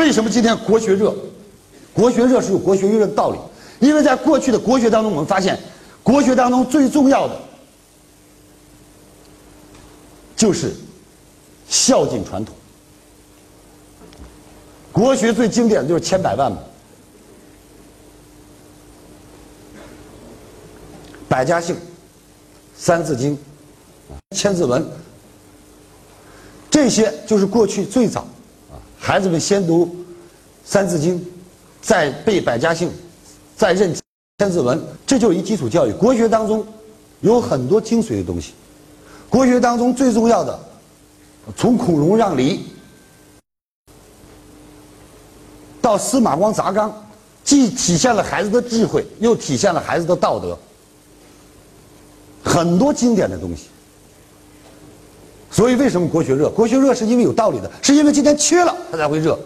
为什么今天国学热？国学热是有国学热的道理，因为在过去的国学当中，我们发现，国学当中最重要的就是孝敬传统。国学最经典的就是千百万嘛，百家姓、三字经、千字文，这些就是过去最早，孩子们先读三字经，再背百家姓，再认千字文，这就是一基础教育。国学当中有很多精髓的东西，国学当中最重要的，从孔融让梨到司马光砸缸，既体现了孩子的智慧，又体现了孩子的道德。很多经典的东西，所以为什么国学热？国学热是因为有道理的，是因为今天缺了，它才会热。